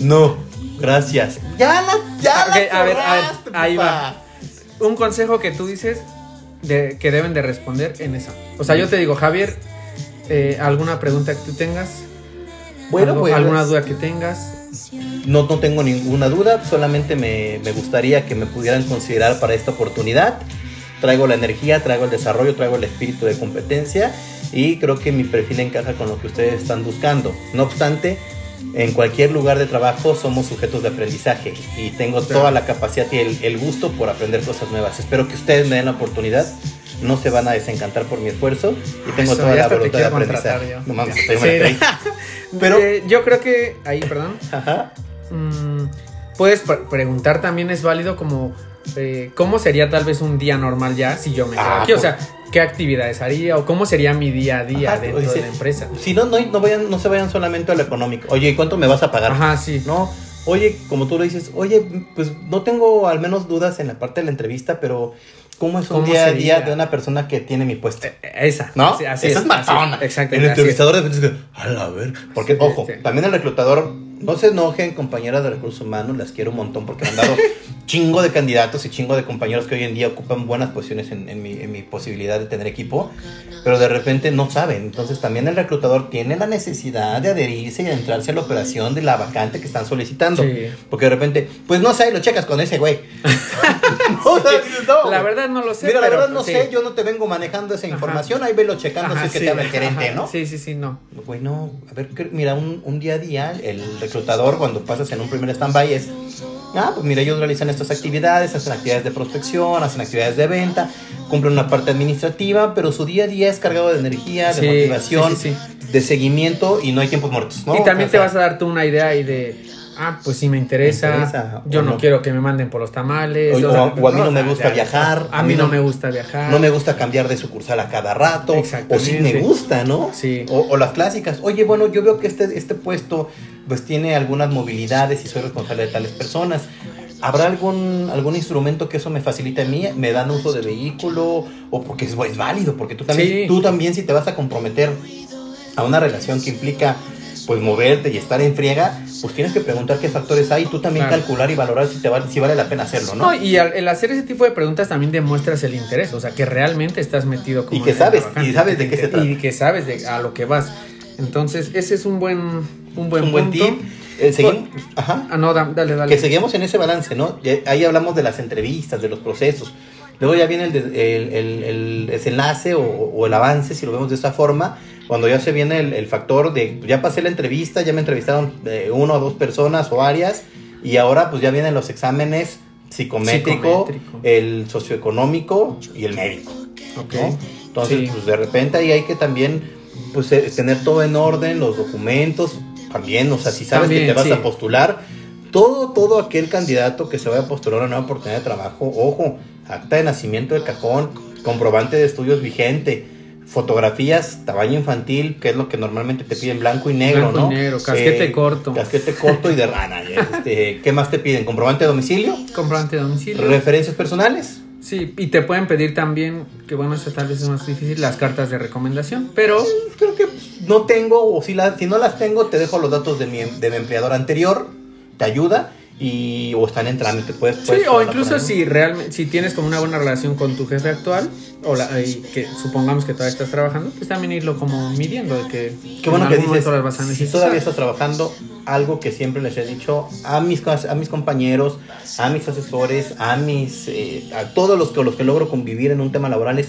No, gracias. Ya la, ya Ok, la a ver, a ver, ahí papá. Un consejo que tú dices de, que deben de responder en eso. O sea, yo te digo, Javier, eh, ¿alguna pregunta que tú tengas? Bueno, ¿Algo- pues. ¿Alguna duda que tengas? No, no tengo ninguna duda, solamente me, me gustaría que me pudieran considerar para esta oportunidad. Traigo la energía, traigo el desarrollo, traigo el espíritu de competencia y creo que mi perfil encaja con lo que ustedes están buscando. No obstante, en cualquier lugar de trabajo somos sujetos de aprendizaje y tengo toda la capacidad y el, el gusto por aprender cosas nuevas. Espero que ustedes me den la oportunidad no se van a desencantar por mi esfuerzo y tengo Eso, toda la voluntad de aprendizaje. yo. No mames, estoy Sí. Pero, Eh, yo creo que ahí, perdón. ajá, Mm, puedes pre- preguntar también es válido como cómo sería tal vez un día normal ya si yo me quedo Ah, aquí, o sea, qué actividades haría o cómo sería mi día a día Ajá, dentro dice- de la empresa. si no, no, no, vayan, no se vayan solamente a lo económico. Oye, ¿y cuánto me vas a pagar? Ajá, sí. No, oye, como tú lo dices, oye, pues no tengo al menos dudas en la parte de la entrevista, pero ¿cómo es un ¿Cómo día a día de una persona que tiene mi puesto? Eh, Esa, ¿No? Así Esa es, matona. así, exacto. El entrevistador de repente es que, a la ver. Porque, Sí, ojo, sí. también el reclutador, no se enojen, compañeras de recursos humanos, las quiero un montón porque me han dado chingo de candidatos y chingo de compañeros que hoy en día ocupan buenas posiciones en, en mi, en mi posibilidad de tener equipo, pero de repente no saben. Entonces también el reclutador tiene la necesidad de adherirse y de entrarse a la operación de la vacante que están solicitando. Sí. Porque de repente, pues no sé, lo checas con ese güey. No, dices, no, La verdad no lo sé. Mira, la verdad no sí. sé, yo no te vengo manejando esa Ajá. información, ahí velo checando Ajá, si es que sí, te habla el gerente, ajá. ¿no? Sí, sí, sí, no. Güey, no, a ver, mira, un, un día a día, el reclutador cuando pasas en un primer stand-by es, ah, pues mira, ellos realizan estas actividades, hacen actividades de prospección, hacen actividades de venta, cumplen una parte administrativa, pero su día a día es cargado de energía, de Sí, motivación, sí, sí, de seguimiento y no hay tiempos muertos, ¿no? y también O te vas a dar tú una idea y de, ah, pues sí me interesa, Me interesa, yo no, no. quiero que me manden por los tamales. O- sea, o- o a mí no me gusta viajar, A mí no me gusta viajar. No me gusta cambiar de sucursal a cada rato. O sí me gusta, ¿no? Sí. O, o las clásicas. Oye, bueno, yo veo que este, este puesto pues tiene algunas movilidades y soy responsable de tales personas. ¿Habrá algún, algún instrumento que eso me facilite a mí? ¿Me dan uso de vehículo? ¿O porque es, es válido? Porque tú también, Sí. tú también si te vas a comprometer a una relación que implica pues moverte y estar en friega, pues tienes que preguntar qué factores hay y tú también Claro. calcular y valorar si, te vale, si vale la pena hacerlo, ¿no? No, y al el hacer ese tipo de preguntas también demuestras el interés, o sea, que realmente estás metido como Y que sabes, y sabes de qué se trata. Y que sabes de a lo que vas. Entonces, ese es un buen un buen, un buen punto. tip. Eh, seguimos, ajá. Ah, no, da- dale, dale. que seguimos en ese balance, ¿no? Ahí hablamos de las entrevistas, de los procesos. Luego ya viene el, de- el, el- el desenlace o, o el avance, si lo vemos de esa forma, cuando ya se viene el, el factor de, ya pasé la entrevista, ya me entrevistaron eh, una o dos personas o varias, y ahora pues ya vienen los exámenes psicométrico, Psicométrico. el socioeconómico y el médico. Entonces, Sí. pues de repente ahí hay que también pues eh, tener todo en orden, los documentos, también, o sea, si sabes que te vas sí. a postular, todo, todo aquel candidato que se vaya a postular a una nueva oportunidad de trabajo, ojo, acta de nacimiento de cajón, comprobante de estudios vigente, fotografías, tamaño infantil, que es lo que normalmente te piden blanco y negro, Blanco y ¿no? negro, casquete Eh, corto. Casquete corto y de rana. este, ¿Qué más te piden? Comprobante de domicilio, Comprobante de domicilio. referencias personales. Sí, y te pueden pedir también, que bueno, eso tal vez es más difícil, las cartas de recomendación, pero creo que no tengo, o si, la- si no las tengo, te dejo los datos de mi, de mi empleador anterior, te ayuda, y, o están en trámite, puedes, sí, puedes o incluso si realmente, si tienes como una buena relación con tu jefe actual, o la, y que supongamos que todavía estás trabajando, pues también irlo como midiendo de que Qué bueno en que dices, las vas a si todavía estás trabajando, algo que siempre les he dicho a mis, a mis compañeros, a mis asesores, a mis, eh, a todos los que, los que logro convivir en un tema laboral es,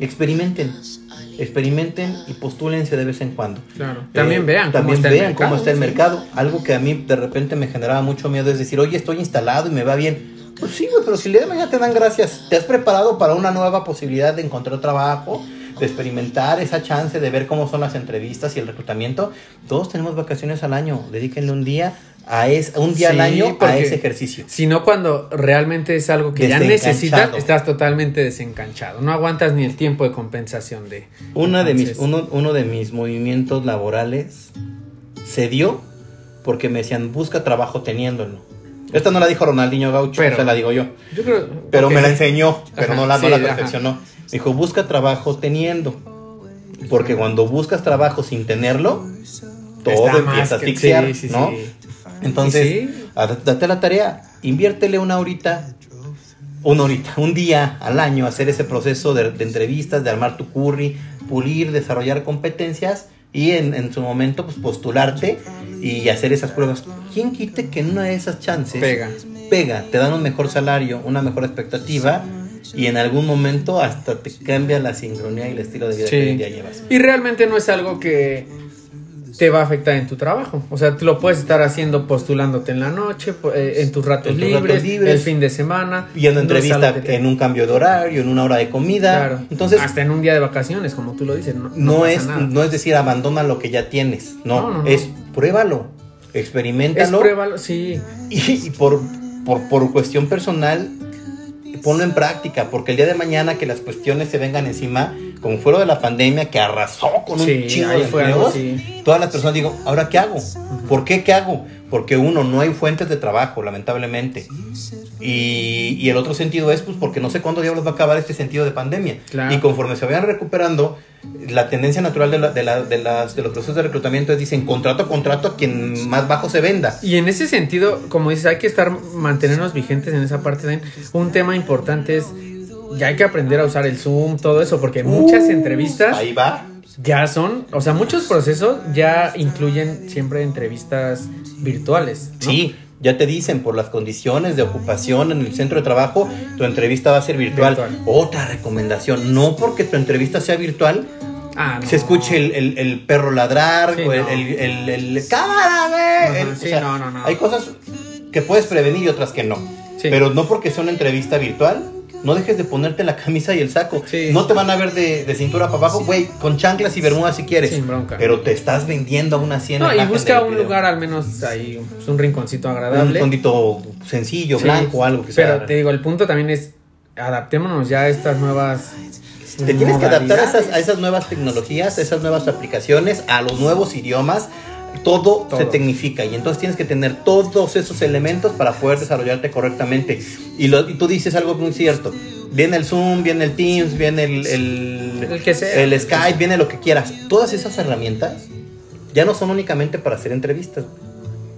experimenten, experimenten y postúlense de vez en cuando. Claro. También Eh, vean cómo también está el vean mercado, cómo está el mercado. Algo que a mí de repente me generaba mucho miedo es decir, oye, estoy instalado y me va bien. Pues sí, güey, pero si el día de mañana te dan gracias, te has preparado para una nueva posibilidad de encontrar trabajo, de experimentar esa chance de ver cómo son las entrevistas y el reclutamiento. Todos tenemos vacaciones al año, dedíquenle un día a es, un día Sí, al año a ese ejercicio. Si no, cuando realmente es algo que ya necesitas, estás totalmente desencanchado. No aguantas ni el tiempo de compensación de. Una de mis, uno, uno de mis movimientos laborales se dio porque me decían, busca trabajo teniéndolo. Esta no la dijo Ronaldinho Gaucho, Pero- se la digo yo. Yo creo. Pero me la enseñó, pero Ajá, no la, no la ajá. Dijo, busca trabajo teniendo. Porque cuando buscas trabajo sin tenerlo, todo Está empieza a asfixiar, sí, sí, ¿no? sí. Entonces, date la tarea, inviértele una horita, una horita, un día al año, hacer ese proceso de, de entrevistas, de armar tu curry, pulir, desarrollar competencias y en, en su momento pues postularte y hacer esas pruebas. ¿Quién quite que en una de esas chances Pega. pega, te dan un mejor salario, una mejor expectativa y en algún momento hasta te cambia la sincronía y el estilo de vida que hoy en día llevas? Y realmente no es algo que te va a afectar en tu trabajo. O sea, tú lo puedes estar haciendo postulándote en la noche, eh, en tus ratos, En tus libres, ratos libres, el fin de semana. Viendo No es entrevista que en un cambio de horario, en una hora de comida. Claro. Entonces, hasta en un día de vacaciones, como tú lo dices. No, no no, pasa es, nada. no es decir abandona lo que ya tienes, no, No, no, no. es pruébalo, Es experimentalo pruébalo, sí. y, y por, por, por cuestión personal ponlo en práctica, porque el día de mañana que las cuestiones se vengan encima, como fue lo de la pandemia que arrasó con un chingo de empleos, todas las personas digo, ¿ahora qué hago? ¿Por qué qué hago? Porque uno, no hay fuentes de trabajo, lamentablemente. Y, y el otro sentido es, pues, porque no sé cuándo diablos va a acabar este sentido de pandemia. Claro. Y conforme se vayan recuperando, la tendencia natural de, la- de, la- de las, de los procesos de reclutamiento es, dicen, contrato a contrato a quien más bajo se venda. Y en ese sentido, como dices, hay que estar, mantenernos vigentes en esa parte. Un tema importante es, ya hay que aprender a usar el Zoom, todo eso, porque muchas Uh, entrevistas Ahí va. Ya son, o sea, muchos procesos ya incluyen siempre entrevistas virtuales. ¿no? Sí, ya te dicen, por las condiciones de ocupación en el centro de trabajo, tu entrevista va a ser virtual. Virtual. Otra recomendación, no porque tu entrevista sea virtual, Ah, no. se escuche el, el- el perro ladrar, Sí, o el, no. el, el- cámara, güey. Ajá, El- o sí, sea, no, no, no. Hay cosas que puedes prevenir y otras que no. Sí. Pero no porque sea una entrevista virtual, no dejes de ponerte la camisa y el saco. Sí. No te van a ver de, de cintura para abajo, güey, con chanclas y bermudas si quieres. Sin bronca. Pero te estás vendiendo aún así en No, la y busca un video. lugar al menos ahí, pues, un rinconcito un agradable. fondito sencillo, Sí, blanco, algo que Pero sea. te digo, el punto también es, adaptémonos ya a estas nuevas... Te tienes que adaptar a esas, a esas nuevas tecnologías, a esas nuevas aplicaciones, a los nuevos idiomas. Todo, Todo. se tecnifica y entonces tienes que tener todos esos elementos para poder desarrollarte correctamente. Y, lo- y tú dices algo muy cierto. Viene el Zoom, viene el Teams, viene el, el, El que sea. el Skype, viene lo que quieras. Todas esas herramientas ya no son únicamente para hacer entrevistas.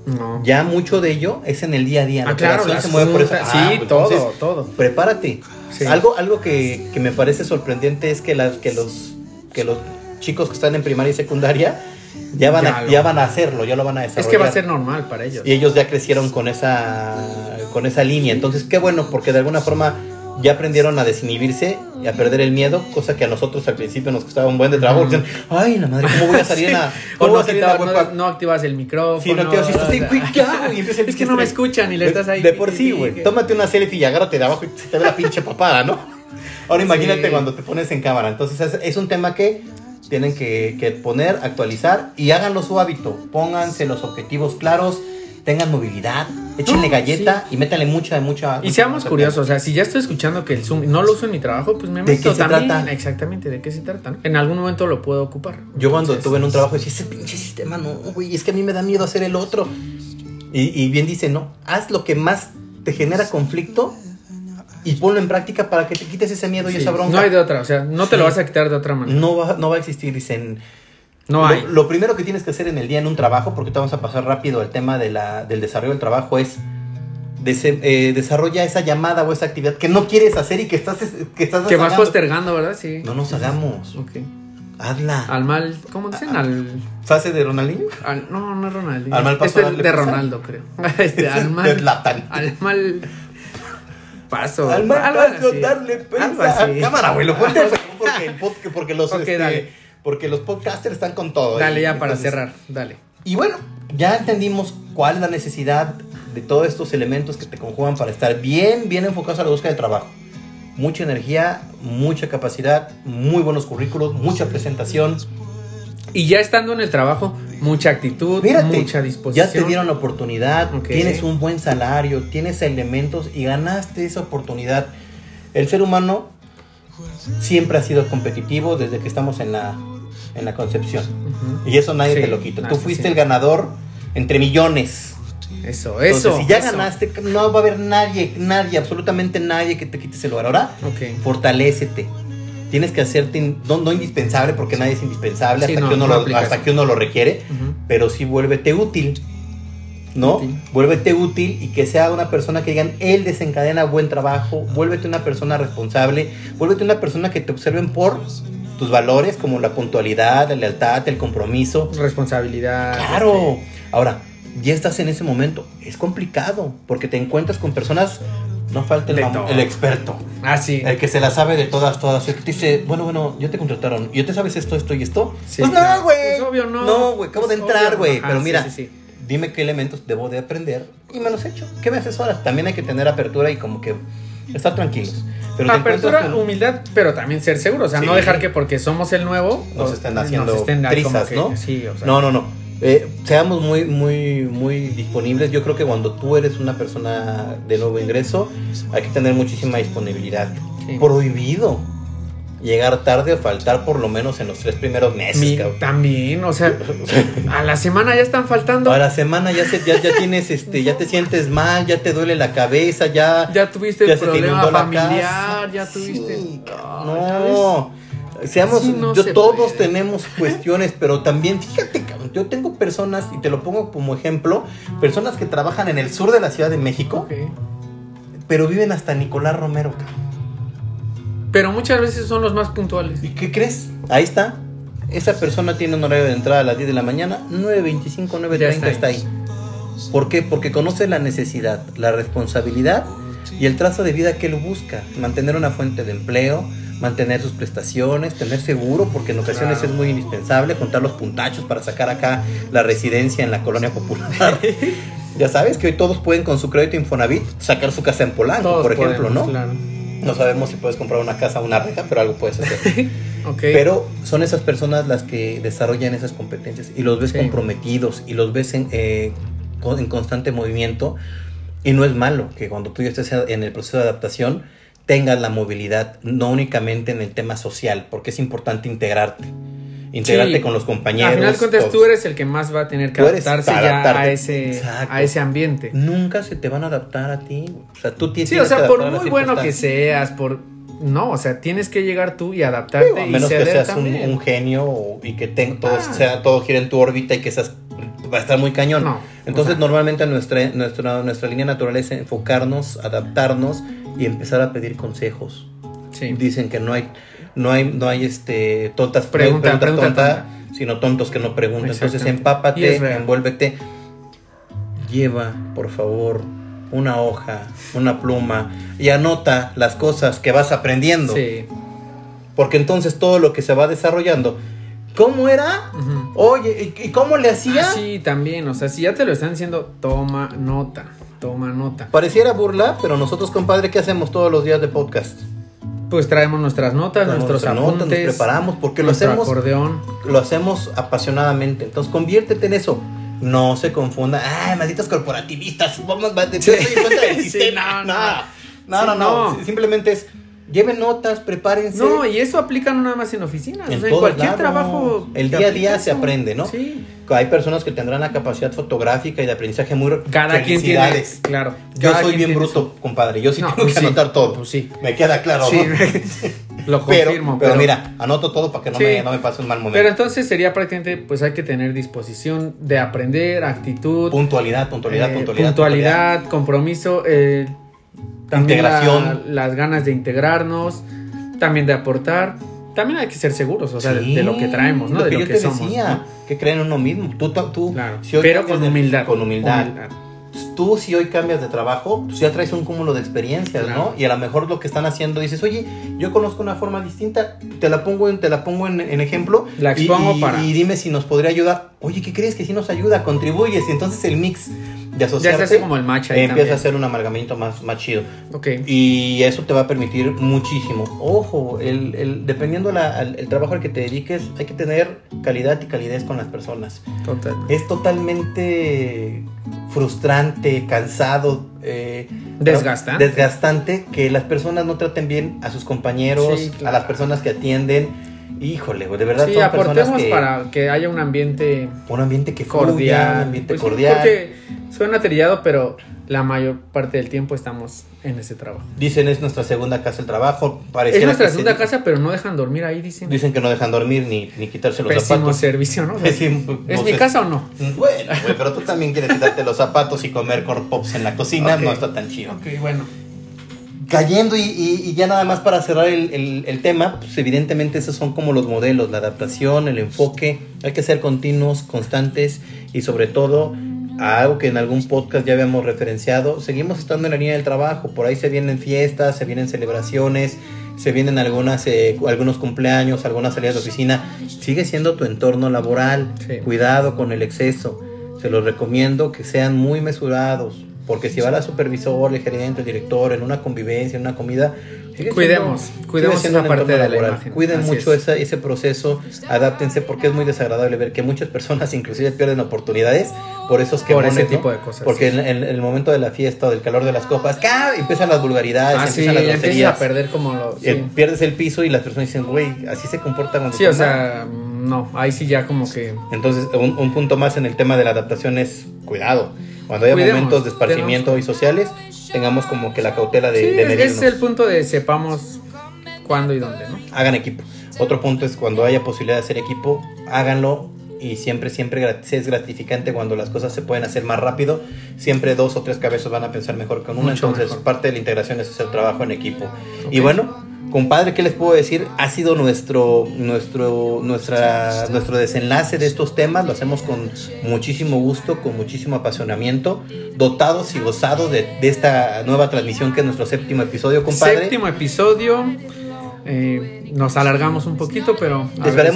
No. Ya mucho de ello es en el día a día. La Ah, claro, se mueve por eso. Ah, sí, pues, todo, entonces, todo. prepárate. Sí. Algo, algo que, que me parece sorprendente es que, las, que, los, que los chicos que están en primaria y secundaria ya van, Ya a, ya van a hacerlo, ya lo van a desarrollar. Es que va a ser normal para ellos. Y ellos ya crecieron con esa, con esa línea. Entonces, qué bueno, porque de alguna forma ya aprendieron a desinhibirse y a perder el miedo, cosa que a nosotros al principio nos costaba un buen de trabajo. porque Ay, la madre, ¿cómo voy a salir en la, O no, a salir quitaba- no, no activas el micrófono. Sí, no, tío, si estás ahí. Y empieza el Es que no me escuchan y le estás ahí. De por sí, güey. Tómate una selfie y agárrate de abajo y se te ve la pinche papada, ¿no? Ahora imagínate Sí. cuando te pones en cámara. Entonces es, es un tema que tienen que, que poner, actualizar y háganlo su hábito. Pónganse los objetivos claros, tengan movilidad, échenle galleta y métanle mucha, mucha. Y mucha seamos mucha curiosos, o sea, si ya estoy escuchando que el Zoom no lo uso en mi trabajo, pues me ¿De meto qué se también. trata? Exactamente, ¿de qué se trata? En algún momento lo puedo ocupar. Yo cuando Entonces, estuve en un trabajo decía, ese pinche sistema no, güey, es que a mí me da miedo hacer el otro. Y, y bien dice, no, haz lo que más te genera conflicto y ponlo en práctica para que te quites ese miedo y esa bronca. No hay de otra, o sea, no te lo vas a quitar de otra manera. No va, no va a existir, dicen. No hay. lo primero que tienes que hacer en el día en un trabajo, porque te vamos a pasar rápido al tema de la, del desarrollo del trabajo, es dese- eh, desarrolla esa llamada o esa actividad que no quieres hacer y que estás, que estás Que vas postergando, ¿verdad? Sí. No nos hagamos. Ok. Hazla. Al mal, ¿cómo dicen? Al, ¿Fase de Ronaldinho? al- no, no es Ronaldinho. Al mal paso este es de. Ronaldo, creo. Este, al mal, al mal paso. Al mal algo paso, así. darle Algo prisa. así. Cámara, güey, lo ponte porque, el pod- porque los este, dale. porque los podcasters están con todo. Dale Y ya para entonces- cerrar, dale. Y bueno, ya entendimos cuál es la necesidad de todos estos elementos que te conjugan para estar bien, bien enfocados a la búsqueda de trabajo. Mucha energía, mucha capacidad, muy buenos currículos, mucha presentación. Y ya estando en el trabajo, mucha actitud, Mírate, mucha disposición. ya te dieron la oportunidad, Ok. tienes un buen salario, tienes elementos y ganaste esa oportunidad. El ser humano siempre ha sido competitivo desde que estamos en la, en la concepción. Ujú. Y eso nadie Sí, te lo quita. Tú fuiste sí. el ganador entre millones. Eso, Entonces, eso. si ya eso. ganaste, no va a haber nadie, nadie, absolutamente nadie que te quite ese lugar. Ahora, Ok. fortalécete. Tienes que hacerte, in- no, no indispensable, porque nadie es indispensable Sí, hasta, no, que uno no lo, aplica hasta eso. que uno lo requiere, pero sí vuélvete útil. ¿No? Útil. Vuélvete útil y que sea una persona que digan, él desencadena buen trabajo, vuélvete una persona responsable, vuélvete una persona que te observen por tus valores como la puntualidad, la lealtad, el compromiso. Responsabilidad. Claro. Ahora, ya estás en ese momento. Es complicado porque te encuentras con personas, no falta el, De el experto. Ah, sí. El que se la sabe de todas, todas. El que te dice, bueno, bueno, yo te contrataron. ¿Yo te sabes esto, esto y esto? Sí, pues no, güey. Pues obvio no. No, güey, acabo de Pues entrar, obvio, güey. Pero mira, sí, sí. dime qué elementos debo de aprender y me los echo. ¿Qué me asesoras? También hay que tener apertura y como que estar tranquilos. Pero Apertura, con- humildad, pero también ser seguro. O sea, no dejar que porque somos el nuevo nos estén haciendo nos estén como trizas, que- ¿no? Sí, o sea. No, no, no. Eh, seamos muy, muy, muy disponibles. Yo creo que cuando tú eres una persona de nuevo ingreso, hay que tener muchísima disponibilidad. Sí. Prohibido llegar tarde o faltar por lo menos en los tres primeros meses, Mi- también, o sea, a la semana ya están faltando. A la semana ya, se, ya, ya tienes, este, ya te sientes mal, ya te duele la cabeza, ya... ya tuviste ya el problema familiar, ya tuviste. Sí, no, seamos, no yo todos puede. tenemos cuestiones, pero también, fíjate, yo tengo personas, y te lo pongo como ejemplo, personas que trabajan en el sur de la Ciudad de México, pero viven hasta Nicolás Romero. Pero muchas veces son los más puntuales. ¿Y qué crees? Ahí está. Esa persona tiene un horario de entrada a las 10 de la mañana, 9.25, 9.30 Ya está, está ahí. ¿Por qué? Porque conoce la necesidad, la responsabilidad y el trazo de vida que él busca. Mantener una fuente de empleo, mantener sus prestaciones, tener seguro, porque en ocasiones Claro. es muy indispensable contar los puntachos para sacar acá la residencia en la colonia popular. ya sabes que hoy todos pueden con su crédito Infonavit sacar su casa en Polanco, Todos por ejemplo, podemos, ¿no? Claro. No sabemos si puedes comprar una casa o una reja, pero algo puedes hacer. Ok. Pero son esas personas las que desarrollan esas competencias y los ves Sí. comprometidos y los ves en, eh, en constante movimiento. Y no es malo que cuando tú ya estés en el proceso de adaptación tengas la movilidad, no únicamente en el tema social, porque es importante integrarte. Integrarte Sí. con los compañeros. Al final de cuentas, tú eres el que más va a tener que adaptarse ya a ese, Exacto. a ese ambiente. Nunca se te van a adaptar a ti. O sea, tú tienes Sí, o que sea, por muy bueno que seas, por... No, o sea, tienes que llegar tú y adaptarte Digo, a y menos que seas un, genio y que ten- todo, Ah. sea, todo gire en tu órbita y que seas va a estar muy cañón. No, Entonces, o sea- normalmente nuestra, nuestra, nuestra línea natural es enfocarnos, adaptarnos y empezar a pedir consejos. Sí. Dicen que no hay, no hay, no hay este tontas Pregunta, preguntas pregunta tontas, sino tontos que no preguntan. Entonces, empápate, envuélvete. Lleva, por favor, una hoja, una pluma y anota las cosas que vas aprendiendo. Sí. Porque entonces todo lo que se va desarrollando. ¿Cómo era? Oye, ¿y cómo le hacía? Ah, sí, también. O sea, si ya te lo están diciendo, toma nota. Toma nota. Pareciera burla, pero nosotros, compadre, ¿qué hacemos todos los días de podcast? Pues traemos nuestras notas, Traemos nuestros nuestra nota, apuntes. nos preparamos, porque lo hacemos- acordeón. Lo hacemos apasionadamente. Entonces, conviértete en eso. No se confunda. Ay, malditos corporativistas. Vamos, va- yo soy en contra del Sí, sistema. no, no, no, Sí, no, no. no. Simplemente es, lleven notas, prepárense. No, y eso aplica no nada más en oficinas. En o sea, en cualquier lados. trabajo. El día a día se aprende, ¿no? Sí. Hay personas que tendrán la capacidad fotográfica y de aprendizaje muy... Cada quien tiene. Claro. Yo cada soy bien bruto, compadre. Yo sí No, tengo pues que sí. anotar todo. Pues sí. Me queda claro, Sí, ¿no? lo pero, confirmo. pero, mira, anoto todo para que no, Sí. me, no me pase un mal momento. Pero entonces sería prácticamente, pues hay que tener disposición de aprender, actitud, puntualidad, puntualidad, eh, puntualidad. puntualidad, compromiso, eh, también Integración. la- las ganas de integrarnos, también de aportar. También hay que ser seguros, o sea, de- Sí, de, lo que traemos, ¿no? Lo de que lo yo que te somos. decía, ¿no? que creen en uno mismo. Tú, tú, tú, Claro. si Pero con de- humildad. Con humildad. Tú si hoy cambias de trabajo, pues ya traes un cúmulo de experiencias, Claro. ¿no? Y a lo mejor lo que están haciendo dices, oye, yo conozco una forma distinta, te la pongo en, te la pongo en, en ejemplo. La y- expongo y, para- y dime si nos podría ayudar. Oye, ¿qué crees que sí nos ayuda? Contribuyes. Y entonces el mix de Ya se hace como el match ahí empieza a ser un amalgamiento más, más chido. Ok. Y eso te va a permitir muchísimo. Ojo, el, el- dependiendo la, el trabajo al que te dediques, hay que tener calidad y calidez con las personas. Total. Es totalmente frustrante, cansado, eh, Desgastante. desgastante que las personas no traten bien a sus compañeros, Sí, a las personas que atienden. Híjole, de verdad Sí, son personas aportemos que para que haya un ambiente un ambiente que fluya, cordial. un ambiente Pues cordial. porque suena trillado, pero la mayor parte del tiempo estamos en ese trabajo. Dicen es nuestra segunda casa el trabajo. Es nuestra que se- segunda casa, pero no dejan dormir ahí, dicen. Dicen que no dejan dormir ni, ni quitarse los Pésimo zapatos. servicio, ¿no? Pésimo, ¿Es no mi sé. casa o no? Bueno, güey, pero tú también quieres quitarte los zapatos y comer corn pops en la cocina, no está tan chido. Ok, bueno. Cayendo y, y- y ya nada más para cerrar el, el- el tema, pues evidentemente esos son como los modelos, la adaptación, el enfoque, hay que ser continuos, constantes y sobre todo algo que en algún podcast ya habíamos referenciado, seguimos estando en la línea del trabajo, por ahí se vienen fiestas, se vienen celebraciones, se vienen algunas, eh, algunos cumpleaños, algunas salidas de oficina, sigue siendo tu entorno laboral, Sí. cuidado con el exceso, se los recomiendo que sean muy mesurados, porque si va la supervisor, el gerente, el director en una convivencia, en una comida, Cuidemos, siendo- cuidemos esa parte de la imagen. Cuiden Así mucho es. esa- ese proceso, adáptense porque es muy desagradable ver que muchas personas inclusive pierden oportunidades por esos que Por ese tipo de cosas, Porque sí. en, en el momento de la fiesta o del calor de las copas, ¡ca! empiezan las vulgaridades, Ah, sí, empiezan las empiezas groserías. a perder como lo... sí. eh, pierdes el piso y las personas dicen, güey, así se comporta cuando Sí, o toma". sea, no, ahí sí ya como que... Entonces, un, un punto más en el tema de la adaptación es cuidado. Cuando haya Cuidemos, momentos de esparcimiento y sociales, tengamos como que la cautela de, Sí, de ese medirnos. es el punto de sepamos cuándo y dónde, ¿no? Hagan equipo. Otro punto es cuando haya posibilidad de hacer equipo, háganlo y siempre, siempre es gratificante cuando las cosas se pueden hacer más rápido. Siempre dos o tres cabezas van a pensar mejor con una. Mucho Entonces, mejor. parte de la integración es hacer trabajo en equipo. Ok. Y bueno, compadre, ¿qué les puedo decir? Ha sido nuestro, nuestro, nuestra, nuestro desenlace de estos temas. Lo hacemos con muchísimo gusto, con muchísimo apasionamiento, dotados y gozados de, esta nueva transmisión que es nuestro séptimo episodio, compadre. Séptimo episodio. Eh, nos alargamos un poquito, pero a ver,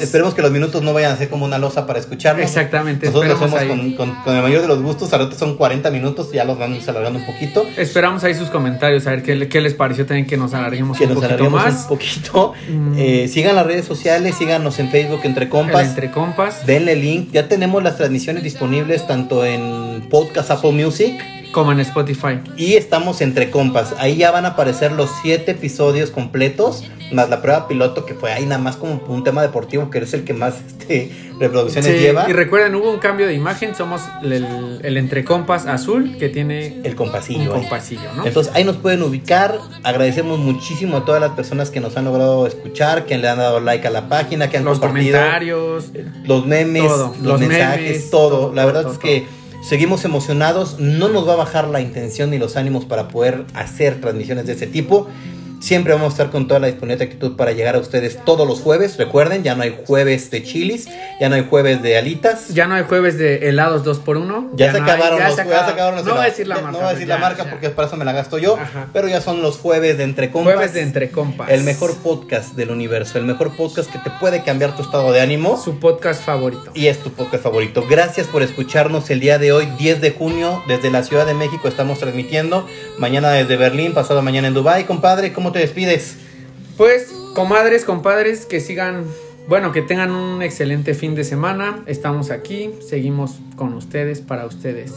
Esperemos, que los minutos no vayan a ser como una losa para escucharnos. Exactamente, Nosotros lo hacemos con, con- con el mayor de los gustos. Ahorita son 40 minutos, ya los vamos alargando un poquito. Esperamos ahí sus comentarios, a ver qué, le- qué les pareció también que nos alarguemos Que un nos poquito alarguemos más. un poquito. Mm. Eh, sigan las redes sociales, síganos en Facebook entre El compas. entre compas, Denle link. Ya tenemos las transmisiones disponibles tanto en podcast Apple Music como en Spotify. y estamos entre compas. Ahí ya van a aparecer los siete episodios completos, más la prueba piloto que fue ahí nada más como un tema deportivo que es el que más este, reproducciones Sí, lleva. y recuerden, hubo un cambio de imagen, somos el, el entre compas azul que tiene El compasillo. un ahí. compasillo, ¿no? Entonces ahí nos pueden ubicar. Agradecemos muchísimo a todas las personas que nos han logrado escuchar, que le han dado like a la página, que han Los compartido comentarios, los memes, Todo, los, los mensajes, memes, todo. todo, La verdad todo, es que seguimos emocionados. No nos va a bajar la intención ni los ánimos para poder hacer transmisiones de ese tipo. Siempre vamos a estar con toda la disponibilidad y actitud para llegar a ustedes todos los jueves. Recuerden, ya no hay jueves de chilis, ya no hay jueves de alitas. ya no hay jueves de helados 2x1. Ya, se no hay- acabaron ya los se ya se acaba- acabaron los No voy a decir la marca. No voy a pues decir ya, la marca porque para eso me la gasto yo. Ajá. Pero ya son los jueves de Entre Compas. Jueves de entre compas. El mejor podcast del universo. El mejor podcast que te puede cambiar tu estado de ánimo. Su podcast favorito. Y es tu podcast favorito. Gracias por escucharnos el día de hoy, 10 de junio, desde la Ciudad de México estamos transmitiendo. Mañana desde Berlín, pasado mañana en Dubai. Compadre, ¿cómo te despides? Pues, comadres, compadres, que sigan, bueno, que tengan un excelente fin de semana. Estamos aquí, seguimos con ustedes, para ustedes.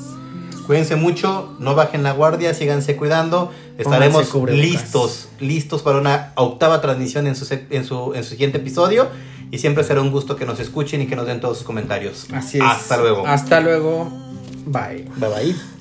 Cuídense mucho, no bajen la guardia, síganse cuidando. Estaremos listos, listos para una octava transmisión en su, en, su, en su siguiente episodio. Y siempre será un gusto que nos escuchen y que nos den todos sus comentarios. Así es. Hasta luego. Hasta luego. Bye. Bye bye.